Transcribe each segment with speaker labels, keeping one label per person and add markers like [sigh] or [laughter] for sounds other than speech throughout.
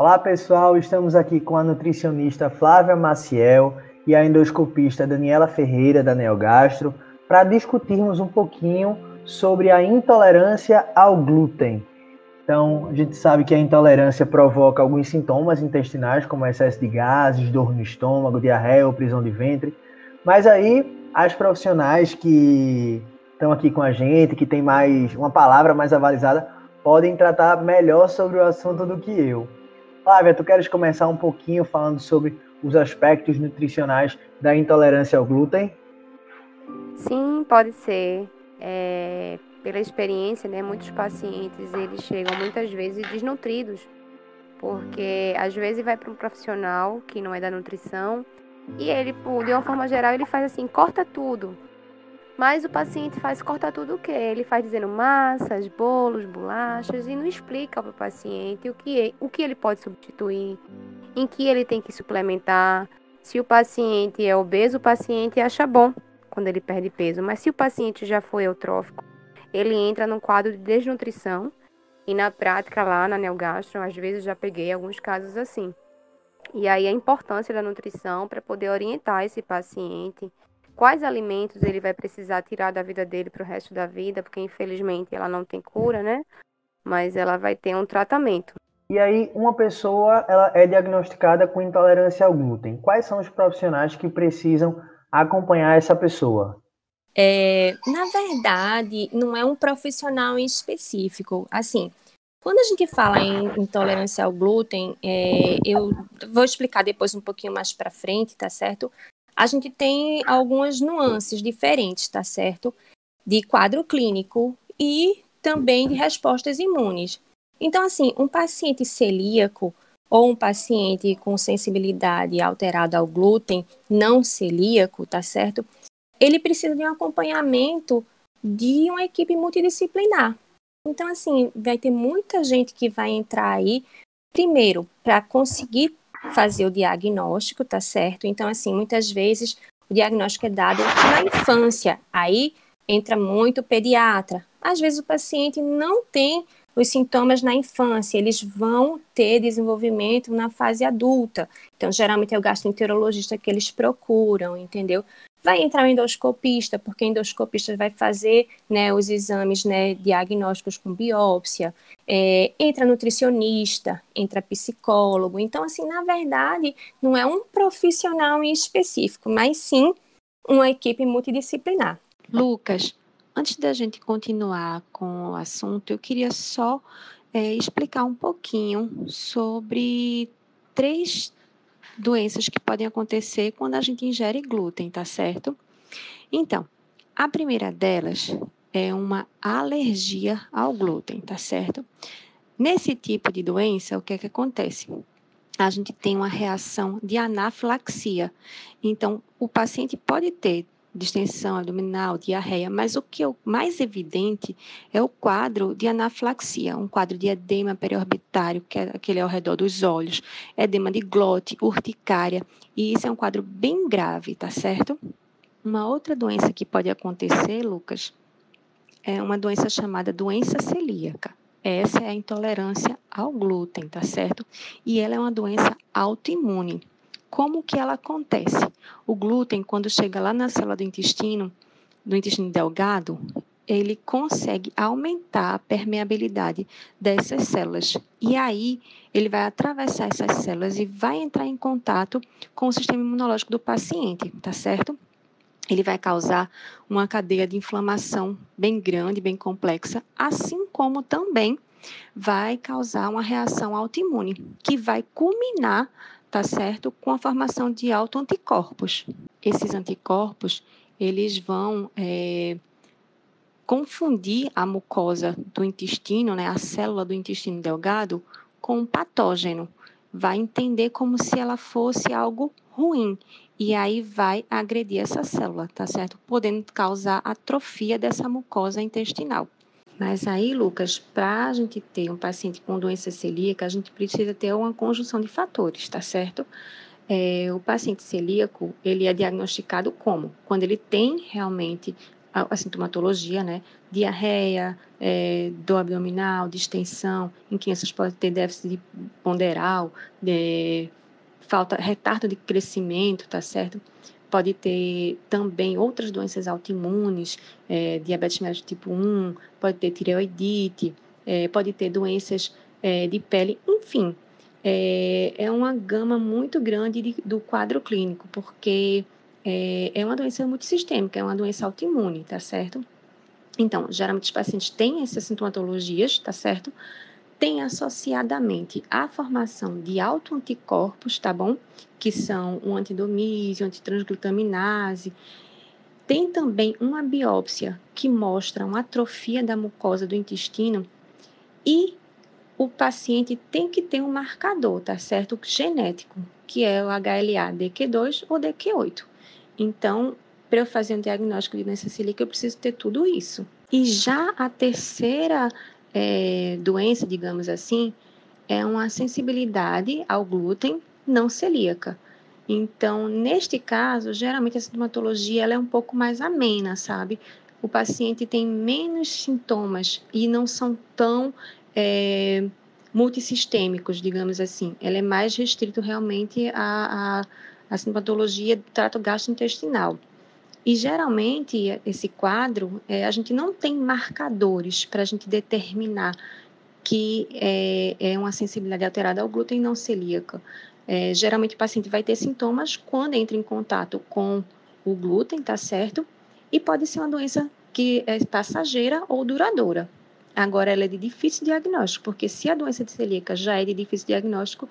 Speaker 1: Olá pessoal, estamos aqui com a nutricionista Flávia Maciel e a endoscopista Daniela Ferreira da Neogastro para discutirmos um pouquinho sobre a intolerância ao glúten. Então, a gente sabe que a intolerância provoca alguns sintomas intestinais, como excesso de gases, dor no estômago, diarreia ou prisão de ventre. Mas aí, as profissionais que estão aqui com a gente, que tem mais uma palavra mais avalizada, podem tratar melhor sobre o assunto do que eu. Flávia, tu queres começar um pouquinho falando sobre os aspectos nutricionais da intolerância ao glúten?
Speaker 2: Sim, pode ser. É, pela experiência, né, muitos pacientes eles chegam muitas vezes desnutridos, porque às vezes vai para um profissional que não é da nutrição e ele, de uma forma geral, ele faz assim, corta tudo. Mas o paciente faz corta tudo o quê? Ele faz dizendo massas, bolos, bolachas e não explica para o paciente o que, é, o que ele pode substituir, em que ele tem que suplementar. Se o paciente é obeso, o paciente acha bom quando ele perde peso, mas se o paciente já foi eutrófico, ele entra num quadro de desnutrição e na prática lá na Neogastro, às vezes já peguei alguns casos assim. E aí a importância da nutrição para poder orientar esse paciente quais alimentos ele vai precisar tirar da vida dele para o resto da vida, porque infelizmente ela não tem cura, né? Mas ela vai ter um tratamento.
Speaker 1: E aí, uma pessoa ela é diagnosticada com intolerância ao glúten. Quais são os profissionais que precisam acompanhar essa pessoa?
Speaker 3: É, na verdade, não é um profissional em específico. Assim, quando a gente fala em intolerância ao glúten, é, eu vou explicar depois um pouquinho mais para frente, tá certo? A gente tem algumas nuances diferentes, tá certo? De quadro clínico e também de respostas imunes. Então, assim, um paciente celíaco ou um paciente com sensibilidade alterada ao glúten não celíaco, tá certo? Ele precisa de um acompanhamento de uma equipe multidisciplinar. Então, assim, vai ter muita gente que vai entrar aí, primeiro, para conseguir fazer o diagnóstico, tá certo? Então, assim, muitas vezes o diagnóstico é dado na infância, aí entra muito o pediatra. Às vezes o paciente não tem os sintomas na infância, eles vão ter desenvolvimento na fase adulta. Então, geralmente é o gastroenterologista que eles procuram, entendeu? Vai entrar o endoscopista, porque o endoscopista vai fazer né, os exames né, diagnósticos com biópsia, é, entra nutricionista, entra psicólogo. Então, assim, na verdade, não é um profissional em específico, mas sim uma equipe multidisciplinar.
Speaker 4: Lucas, antes da gente continuar com o assunto, eu queria só é, explicar um pouquinho sobre três doenças que podem acontecer quando a gente ingere glúten, tá certo? Então, a primeira delas é uma alergia ao glúten, tá certo? Nesse tipo de doença, o que é que acontece? A gente tem uma reação de anafilaxia. Então, o paciente pode ter distensão abdominal, diarreia, mas o que é o mais evidente é o quadro de anafilaxia, um quadro de edema periorbitário, que é aquele ao redor dos olhos, edema de glote, urticária, e isso é um quadro bem grave, tá certo? Uma outra doença que pode acontecer, Lucas, é uma doença chamada doença celíaca. Essa é a intolerância ao glúten, tá certo? E ela é uma doença autoimune. Como que ela acontece? O glúten, quando chega lá na célula do intestino, do intestino delgado, ele consegue aumentar a permeabilidade dessas células. E aí, ele vai atravessar essas células e vai entrar em contato com o sistema imunológico do paciente, tá certo? Ele vai causar uma cadeia de inflamação bem grande, bem complexa, assim como também vai causar uma reação autoimune, que vai culminar tá certo? Com a formação de autoanticorpos. Esses anticorpos, eles vão é, confundir a mucosa do intestino, né, a célula do intestino delgado, com um patógeno. Vai entender como se ela fosse algo ruim e aí vai agredir essa célula, tá certo? Podendo causar atrofia dessa mucosa intestinal. Mas aí, Lucas, para a gente ter um paciente com doença celíaca, a gente precisa ter uma conjunção de fatores, tá certo? É, o paciente celíaco, ele é diagnosticado como? Quando ele tem realmente
Speaker 5: a, a sintomatologia, né? Diarreia, é, dor abdominal, distensão, em crianças pode ter déficit ponderal, de, falta, retardo de crescimento, tá certo? Pode ter também outras doenças autoimunes, é, diabetes mellitus tipo 1, pode ter tireoidite, é, pode ter doenças é, de pele, enfim. É, é uma gama muito grande de, do quadro clínico, porque é, é uma doença multissistêmica, é uma doença autoimune, tá certo? Então, geralmente os pacientes têm essas sintomatologias, tá certo? Tem associadamente a formação de autoanticorpos, tá bom? Que são o antidomísio, antitransglutaminase. Tem também uma biópsia que mostra uma atrofia da mucosa do intestino e o paciente tem que ter um marcador, tá certo? Genético, que é o HLA-DQ2 ou DQ8. Então, para eu fazer um diagnóstico de doença celíaca, eu preciso ter tudo isso. E já a terceira é, doença, digamos assim, é uma sensibilidade ao glúten não celíaca. Então, neste caso, geralmente a sintomatologia ela é um pouco mais amena, sabe? O paciente tem menos sintomas e não são tão é, multissistêmicos, digamos assim. Ela é mais restrito realmente a, a a sintomatologia do trato gastrointestinal. E geralmente esse quadro, é, a gente não tem marcadores para a gente determinar que é, é, uma sensibilidade alterada ao glúten não celíaca. É, geralmente o paciente vai ter sintomas quando entra em contato com o glúten, tá certo? E pode ser uma doença que é passageira ou duradoura. Agora, ela é de difícil diagnóstico, porque se a doença celíaca já é de difícil diagnóstico,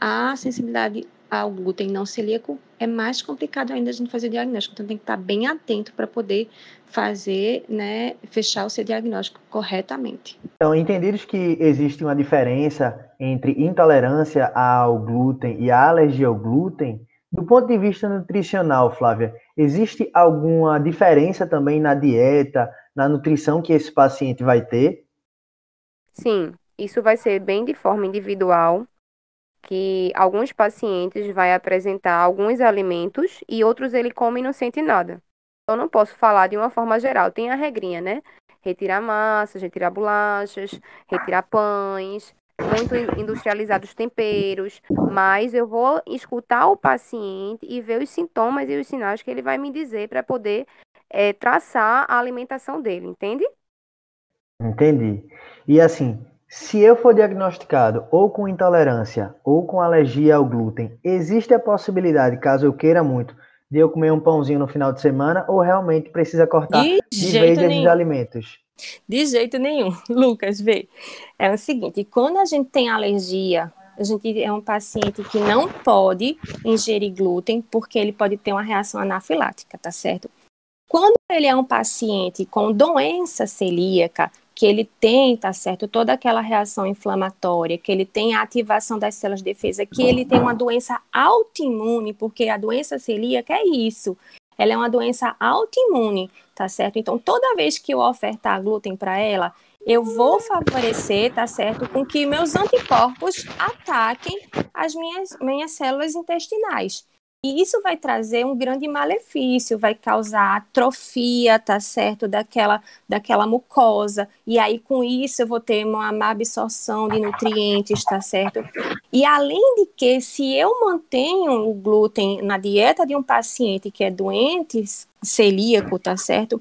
Speaker 5: a sensibilidade ao glúten não celíaco, é mais complicado ainda a gente fazer o diagnóstico. Então, tem que estar bem atento para poder fazer, né, fechar o seu diagnóstico corretamente.
Speaker 1: Então, entendidos que existe uma diferença entre intolerância ao glúten e a alergia ao glúten, do ponto de vista nutricional, Flávia, existe alguma diferença também na dieta, na nutrição que esse paciente vai ter?
Speaker 2: Sim, isso vai ser bem de forma individual que alguns pacientes vai apresentar alguns alimentos e outros ele come e não sente nada. Eu não posso falar de uma forma geral. Tem a regrinha, né? Retirar massas, retirar bolachas, retirar pães, muito industrializados temperos, mas eu vou escutar o paciente e ver os sintomas e os sinais que ele vai me dizer para poder é, traçar a alimentação dele, entende?
Speaker 1: Entendi. E assim, se eu for diagnosticado ou com intolerância ou com alergia ao glúten, existe a possibilidade, caso eu queira muito, de eu comer um pãozinho no final de semana ou realmente precisa cortar de, de vez esses alimentos?
Speaker 4: De jeito nenhum. [laughs] Lucas, vê. É o seguinte, quando a gente tem alergia, a gente é um paciente que não pode ingerir glúten porque ele pode ter uma reação anafilática, tá certo? Quando ele é um paciente com doença celíaca, que ele tem, tá certo, toda aquela reação inflamatória, que ele tem a ativação das células de defesa, que ele tem uma doença autoimune, porque a doença celíaca é isso. Ela é uma doença autoimune, tá certo? Então, toda vez que eu ofertar glúten para ela, eu vou favorecer, tá certo, com que meus anticorpos ataquem as minhas, minhas células intestinais. E isso vai trazer um grande malefício, vai causar atrofia, tá certo, daquela, daquela mucosa. E aí, com isso, eu vou ter uma má absorção de nutrientes, tá certo? E além de que, se eu mantenho o glúten na dieta de um paciente que é doente celíaco, tá certo?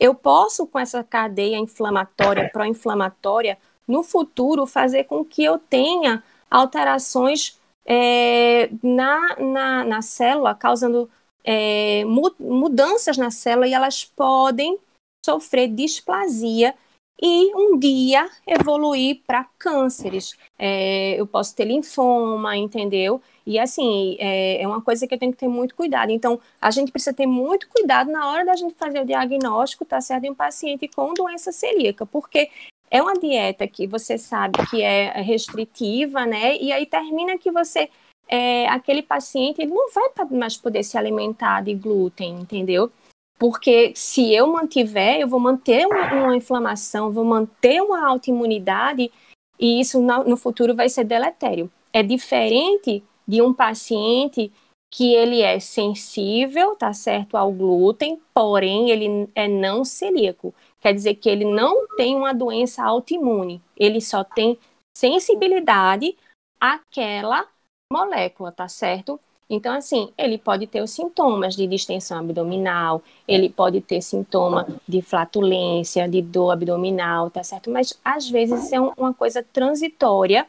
Speaker 4: Eu posso, com essa cadeia inflamatória, pró-inflamatória, no futuro, fazer com que eu tenha alterações é, na, na, na célula, causando é, mudanças na célula e elas podem sofrer displasia e um dia evoluir para cânceres. É, eu posso ter linfoma, entendeu? E assim, é, é, uma coisa que eu tenho que ter muito cuidado. Então, a gente precisa ter muito cuidado na hora da gente fazer o diagnóstico, tá certo, de um paciente com doença celíaca, porque é uma dieta que você sabe que é restritiva, né? E aí termina que você é, aquele paciente não vai mais poder se alimentar de glúten, entendeu? Porque se eu mantiver, eu vou manter uma, uma inflamação, vou manter uma autoimunidade e isso no, no futuro vai ser deletério. É diferente de um paciente que ele é sensível, tá certo, ao glúten, porém ele é não celíaco. Quer dizer que ele não tem uma doença autoimune, ele só tem sensibilidade àquela molécula, tá certo? Então, assim, ele pode ter os sintomas de distensão abdominal, ele pode ter sintoma de flatulência, de dor abdominal, tá certo? Mas às vezes é uma coisa transitória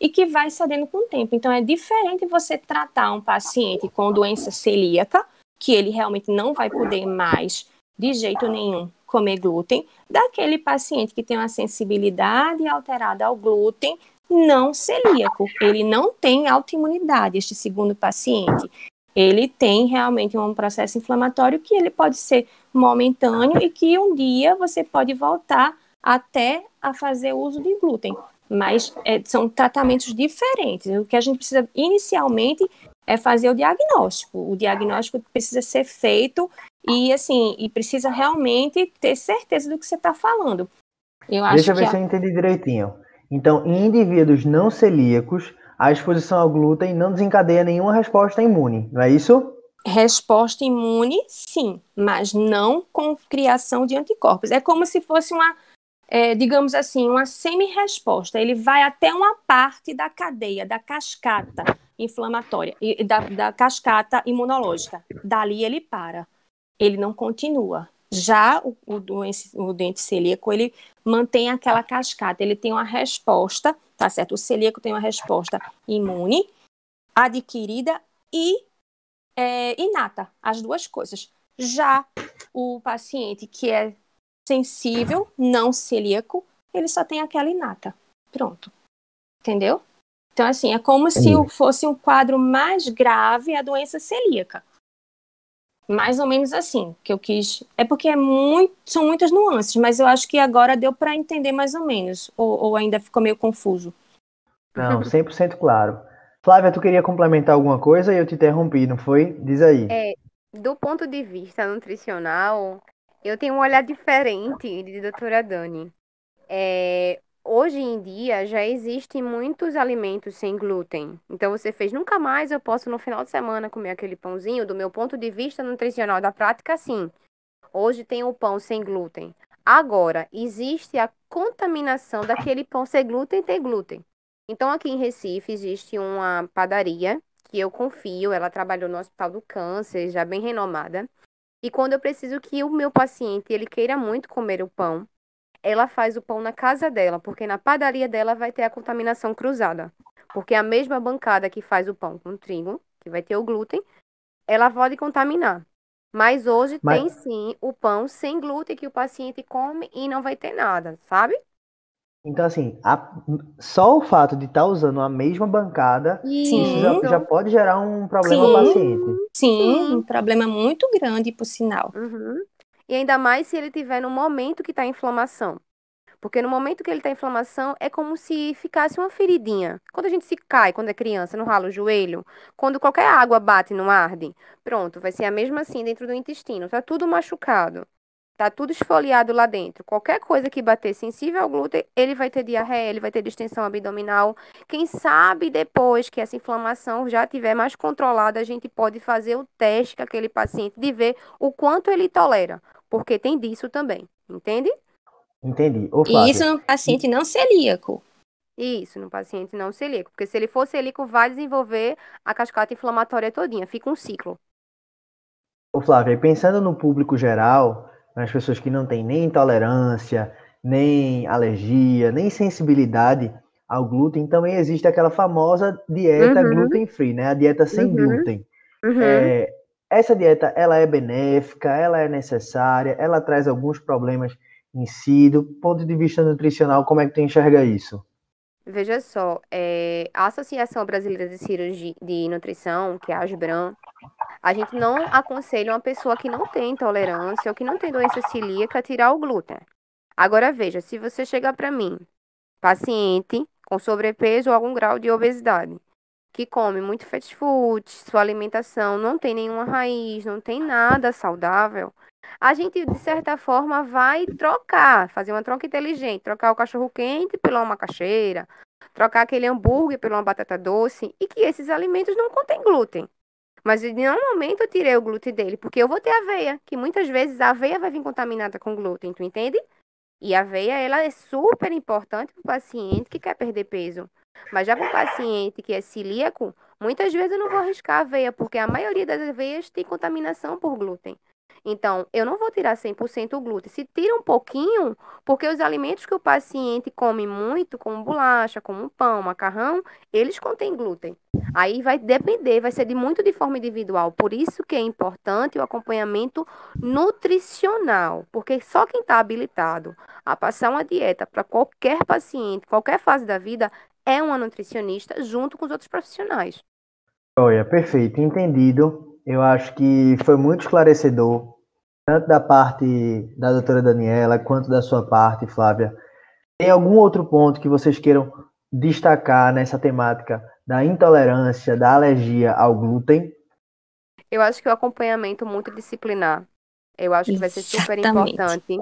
Speaker 4: e que vai cedendo com o tempo. Então, é diferente você tratar um paciente com doença celíaca, que ele realmente não vai poder mais, de jeito nenhum, comer glúten, daquele paciente que tem uma sensibilidade alterada ao glúten não celíaco. Ele não tem autoimunidade, este segundo paciente. Ele tem realmente um processo inflamatório que ele pode ser momentâneo e que um dia você pode voltar até a fazer uso de glúten mas é, são tratamentos diferentes. O que a gente precisa inicialmente é fazer o diagnóstico. O diagnóstico precisa ser feito e assim, e precisa realmente ter certeza do que você está falando.
Speaker 1: Eu Deixa eu ver se eu entendi direitinho. Então, em indivíduos não celíacos, a exposição ao glúten não desencadeia nenhuma resposta imune, não é isso?
Speaker 4: Resposta imune, sim, mas não com criação de anticorpos. É como se fosse uma é, digamos assim, uma semi-resposta. Ele vai até uma parte da cadeia, da cascata inflamatória, e da, da cascata imunológica. Dali ele para. Ele não continua. Já o, o, doente, o dente celíaco, ele mantém aquela cascata, ele tem uma resposta, tá certo? O celíaco tem uma resposta imune, adquirida e é, inata, as duas coisas. Já o paciente que é sensível, não celíaco, ele só tem aquela inata. Pronto. Entendeu? Então, assim, é como se fosse um quadro mais grave a doença celíaca. Mais ou menos assim, que eu quis. É porque é muito, são muitas nuances, mas eu acho que agora deu para entender mais ou menos. Ou, ou ainda ficou meio confuso?
Speaker 1: Não, 100% claro. Flávia, tu queria complementar alguma coisa e eu te interrompi, não foi? Diz aí.
Speaker 2: É, do ponto de vista nutricional, eu tenho um olhar diferente de doutora Dani. É, hoje em dia já existem muitos alimentos sem glúten. Então você fez nunca mais eu posso no final de semana comer aquele pãozinho. Do meu ponto de vista nutricional da prática, sim. Hoje tem o pão sem glúten. Agora, existe a contaminação daquele pão sem glúten ter glúten. Então, aqui em Recife existe uma padaria que eu confio, ela trabalhou no Hospital do Câncer, já bem renomada. E quando eu preciso que o meu paciente ele queira muito comer o pão, ela faz o pão na casa dela, porque na padaria dela vai ter a contaminação cruzada. Porque a mesma bancada que faz o pão com trigo, que vai ter o glúten, ela pode contaminar. Mas hoje Mas... tem sim o pão sem glúten que o paciente come e não vai ter nada, sabe?
Speaker 1: Então, assim, a, só o fato de estar tá usando a mesma bancada isso já, já, pode gerar um problema
Speaker 4: sim,
Speaker 1: ao paciente.
Speaker 4: Sim, sim, um problema muito grande, por sinal.
Speaker 2: Uhum. E ainda mais se ele tiver no momento que está inflamação. Porque no momento que ele está inflamação, é como se ficasse uma feridinha. Quando a gente se cai, quando é criança, no ralo o joelho, quando qualquer água bate no arde, pronto, vai ser a mesma assim dentro do intestino. Tá tudo machucado. Tá tudo esfoliado lá dentro. Qualquer coisa que bater sensível ao glúten, ele vai ter diarreia, ele vai ter distensão abdominal. Quem sabe depois que essa inflamação já estiver mais controlada, a gente pode fazer o teste com aquele paciente de ver o quanto ele tolera. Porque tem disso também, entende?
Speaker 1: Entendi.
Speaker 4: Ô, e isso no paciente não celíaco.
Speaker 2: Isso, no paciente não celíaco. Porque se ele for celíaco, vai desenvolver a cascata inflamatória todinha. Fica um ciclo.
Speaker 1: Ô, Flávia, pensando no público geral, nas pessoas que não têm nem intolerância, nem alergia, nem sensibilidade ao glúten, também existe aquela famosa dieta uhum. gluten free, né? A dieta sem uhum. glúten. Uhum. É, essa dieta, ela é benéfica, ela é necessária, ela traz alguns problemas em si. Do ponto de vista nutricional, como é que tu enxerga isso?
Speaker 2: Veja só, é, a Associação Brasileira de Cirurgia de Nutrição, que é a ASBRAM, a gente não aconselha uma pessoa que não tem intolerância ou que não tem doença celíaca a tirar o glúten. Agora veja, se você chegar para mim, paciente com sobrepeso ou algum grau de obesidade, que come muito fast food, sua alimentação não tem nenhuma raiz, não tem nada saudável, a gente, de certa forma, vai trocar, fazer uma troca inteligente, trocar o cachorro quente pela uma macaxeira, trocar aquele hambúrguer por uma batata doce, e que esses alimentos não contêm glúten. Mas em nenhum momento eu tirei o glúten dele, porque eu vou ter aveia, que muitas vezes a aveia vai vir contaminada com glúten, tu entende? E a aveia, ela é super importante para o paciente que quer perder peso. Mas já para paciente que é celíaco, muitas vezes eu não vou arriscar a aveia, porque a maioria das aveias tem contaminação por glúten. Então, eu não vou tirar 100% o glúten. Se tira um pouquinho, porque os alimentos que o paciente come muito, como bolacha, como pão, macarrão, eles contêm glúten. Aí vai depender, vai ser de muito de forma individual. Por isso que é importante o acompanhamento nutricional, porque só quem está habilitado a passar uma dieta para qualquer paciente, qualquer fase da vida, é uma nutricionista junto com os outros profissionais.
Speaker 1: Olha, perfeito, entendido. Eu acho que foi muito esclarecedor tanto da parte da doutora Daniela quanto da sua parte, Flávia. Tem algum outro ponto que vocês queiram destacar nessa temática da intolerância, da alergia ao glúten?
Speaker 2: Eu acho que o acompanhamento multidisciplinar, eu acho que vai ser super importante.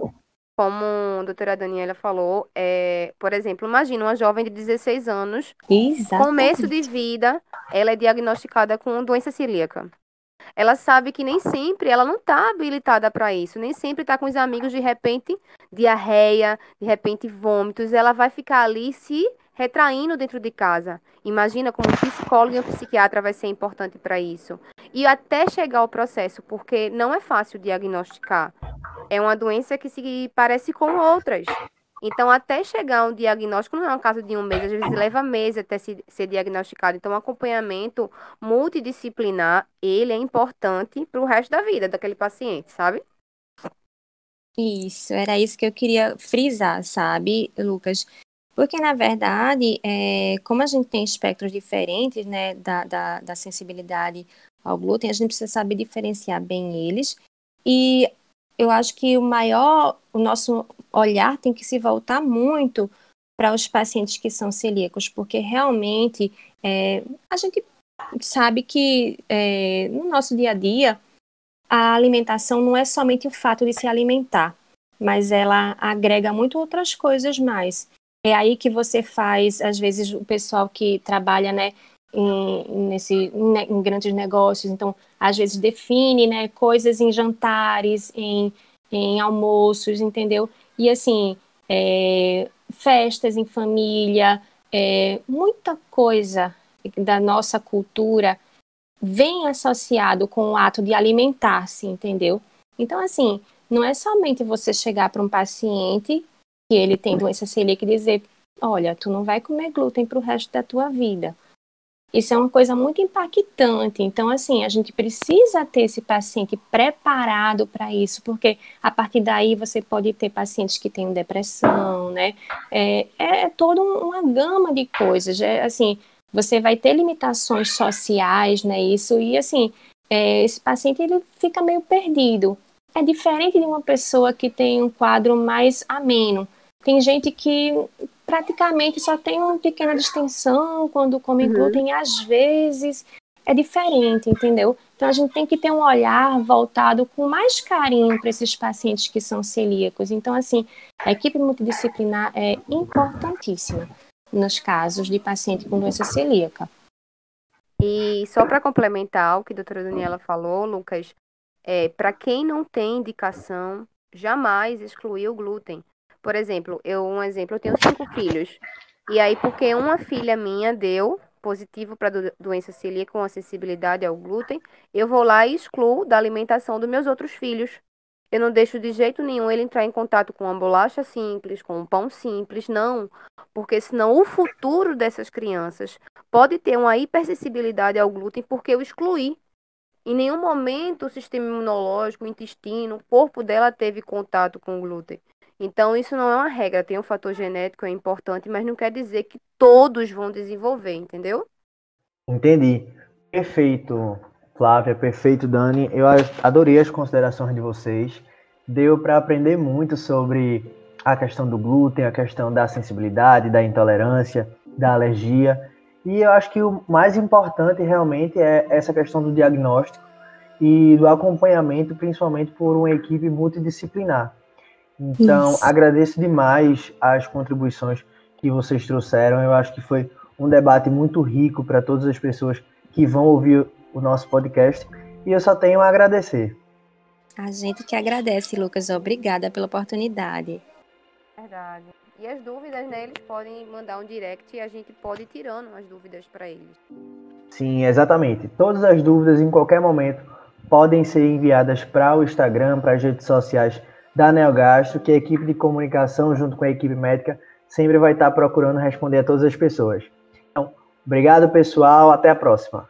Speaker 2: Como a doutora Daniela falou, é, por exemplo, imagina uma jovem de 16 anos,
Speaker 4: Exatamente.
Speaker 2: começo de vida, ela é diagnosticada com doença celíaca ela sabe que nem sempre ela não está habilitada para isso, nem sempre está com os amigos de repente diarreia, de repente vômitos, ela vai ficar ali se retraindo dentro de casa. Imagina como um psicólogo e um psiquiatra vai ser importante para isso. E até chegar ao processo, porque não é fácil diagnosticar. É uma doença que se parece com outras. Então, até chegar um diagnóstico, não é um caso de um mês, às vezes leva meses até se, ser diagnosticado. Então, o acompanhamento multidisciplinar, ele é importante para o resto da vida daquele paciente, sabe?
Speaker 4: Isso, era isso que eu queria frisar, sabe, Lucas? Porque, na verdade, é, como a gente tem espectros diferentes, né, da, da, da sensibilidade ao glúten, a gente precisa saber diferenciar bem eles. E eu acho que o maior, o nosso olhar tem que se voltar muito para os pacientes que são celíacos, porque realmente é, a gente sabe que é, no nosso dia a dia a alimentação não é somente o fato de se alimentar, mas ela agrega muito outras coisas mais. É aí que você faz, às vezes, o pessoal que trabalha, né, em, nesse, em, em grandes negócios, então, às vezes define, né, coisas em jantares, em, em almoços, entendeu? E assim, é, festas em família, é, muita coisa da nossa cultura vem associado com o ato de alimentar-se, entendeu? Então, assim, não é somente você chegar para um paciente ele tem doença celíaca e dizer, olha, tu não vai comer glúten para o resto da tua vida. Isso é uma coisa muito impactante. Então, assim, a gente precisa ter esse paciente preparado para isso, porque a partir daí você pode ter pacientes que têm depressão, né? É, é toda uma gama de coisas. É, assim, você vai ter limitações sociais, né? Isso, e assim, é, esse paciente ele fica meio perdido. É diferente de uma pessoa que tem um quadro mais ameno. Tem gente que praticamente só tem uma pequena distensão quando come uhum. glúten, às vezes é diferente, entendeu? Então a gente tem que ter um olhar voltado com mais carinho para esses pacientes que são celíacos. Então, assim, a equipe multidisciplinar é importantíssima nos casos de paciente com doença celíaca.
Speaker 2: E só para complementar o que a doutora Daniela falou, Lucas, é, para quem não tem indicação, jamais excluir o glúten. Por exemplo, eu um exemplo, eu tenho cinco filhos. E aí, porque uma filha minha deu positivo para do, doença celíaca com acessibilidade ao glúten, eu vou lá e excluo da alimentação dos meus outros filhos. Eu não deixo de jeito nenhum ele entrar em contato com uma bolacha simples, com um pão simples, não. Porque senão o futuro dessas crianças pode ter uma hipersensibilidade ao glúten porque eu excluí. Em nenhum momento o sistema imunológico, o intestino, o corpo dela teve contato com o glúten. Então, isso não é uma regra, tem um fator genético, é importante, mas não quer dizer que todos vão desenvolver, entendeu?
Speaker 1: Entendi. Perfeito, Flávia, perfeito, Dani. Eu adorei as considerações de vocês. Deu para aprender muito sobre a questão do glúten, a questão da sensibilidade, da intolerância, da alergia. E eu acho que o mais importante realmente é essa questão do diagnóstico e do acompanhamento, principalmente por uma equipe multidisciplinar. Então, Isso. agradeço demais as contribuições que vocês trouxeram. Eu acho que foi um debate muito rico para todas as pessoas que vão ouvir o nosso podcast e eu só tenho a agradecer.
Speaker 4: A gente que agradece, Lucas. Obrigada pela oportunidade.
Speaker 2: Verdade. E as dúvidas, né? Eles podem mandar um direct e a gente pode ir tirando as dúvidas para eles.
Speaker 1: Sim, exatamente. Todas as dúvidas em qualquer momento podem ser enviadas para o Instagram, para as redes sociais da Neogastro, que a equipe de comunicação, junto com a equipe médica, sempre vai estar procurando responder a todas as pessoas. Então, obrigado, pessoal. Até a próxima.